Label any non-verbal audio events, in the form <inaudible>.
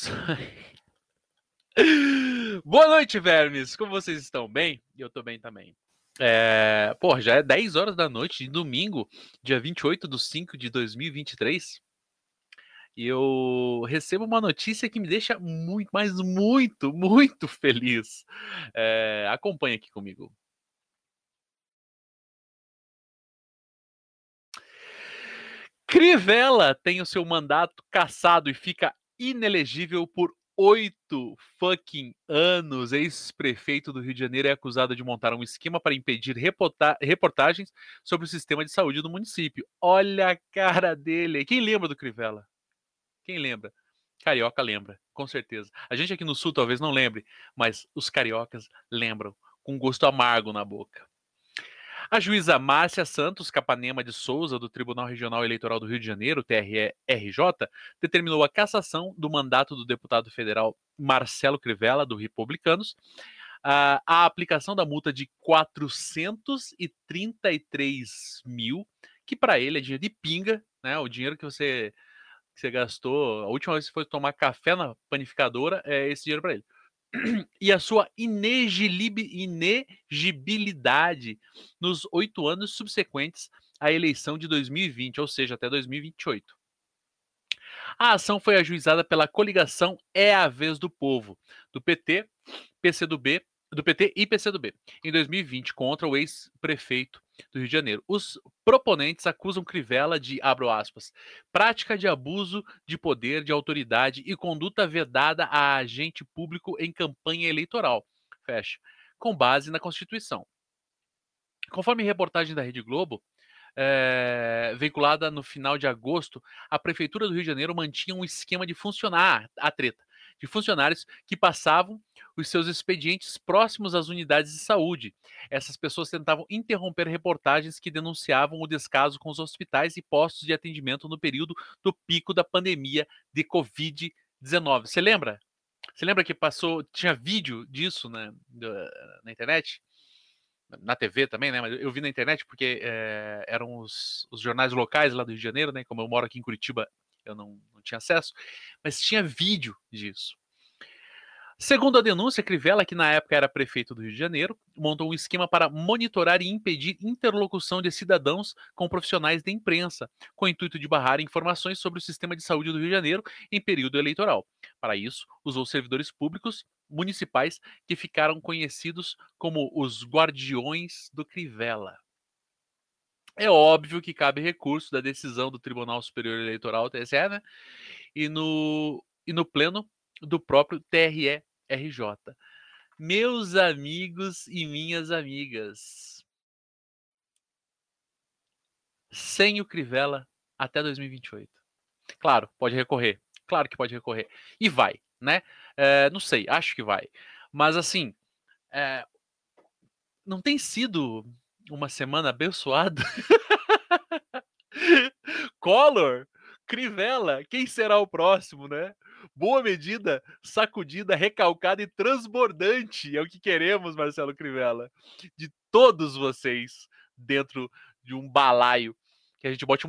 <laughs> Boa noite, vermes. Como vocês estão? Bem? Eu tô bem também. É... Pô, já é 10 horas da noite de domingo, dia 28 de 5 de 2023. E eu recebo uma notícia que me deixa muito, mas muito, muito feliz. É... Acompanhe aqui comigo. Crivella tem o seu mandato cassado e fica inelegível por oito fucking anos. Ex-prefeito do Rio de Janeiro é acusado de montar um esquema para impedir reportagens sobre o sistema de saúde do município. Olha a cara dele. Quem lembra do Crivella? Quem lembra? Carioca lembra, com certeza. A gente aqui no Sul talvez não lembre, mas os cariocas lembram, com gosto amargo na boca. A juíza Márcia Santos Capanema de Souza, do Tribunal Regional Eleitoral do Rio de Janeiro, TRE-RJ, determinou a cassação do mandato do deputado federal Marcelo Crivella, do Republicanos, a, aplicação da multa de 433 mil, que para ele é dinheiro de pinga, né? O dinheiro que você, que você gastou, a última vez que foi tomar café na panificadora, é esse dinheiro para ele e a sua inegibilidade nos oito anos subsequentes à eleição de 2020, ou seja, até 2028. A ação foi ajuizada pela coligação É a Vez do Povo, do PT, PCdoB do PT e PCdoB, em 2020, contra o ex-prefeito do Rio de Janeiro. Os proponentes acusam Crivella de, abro aspas, prática de abuso de poder, de autoridade e conduta vedada a agente público em campanha eleitoral, fecha, com base na Constituição. Conforme reportagem da Rede Globo, é, veiculada no final de agosto, a Prefeitura do Rio de Janeiro mantinha um esquema de funcionar a treta, de funcionários que passavam os seus expedientes próximos às unidades de saúde. Essas pessoas tentavam interromper reportagens que denunciavam o descaso com os hospitais e postos de atendimento no período do pico da pandemia de Covid-19. Você lembra? Você lembra que passou, tinha vídeo disso né, na internet? Na TV também, né? Mas eu vi na internet porque é, eram os, os, jornais locais lá do Rio de Janeiro, né? Como eu moro aqui em Curitiba, eu não, não tinha acesso, mas tinha vídeo disso. Segundo a denúncia, Crivella, que na época era prefeito do Rio de Janeiro, montou um esquema para monitorar e impedir interlocução de cidadãos com profissionais da imprensa, com o intuito de barrar informações sobre o sistema de saúde do Rio de Janeiro em período eleitoral. Para isso, usou servidores públicos municipais que ficaram conhecidos como os guardiões do Crivella. É óbvio que cabe recurso da decisão do Tribunal Superior Eleitoral, TSE, né? E no, e no pleno do próprio TRE RJ. Meus amigos e minhas amigas. Sem o Crivella até 2028. Claro, pode recorrer. Claro que pode recorrer. E vai, né? É, não sei, acho que vai. Mas assim, é, não tem sido uma semana abençoada? <laughs> Collor, Crivella, quem será o próximo, né? Boa medida, sacudida, recalcada e transbordante. É o que queremos, Marcelo Crivella. De todos vocês dentro de um balaio. Que a gente bote uma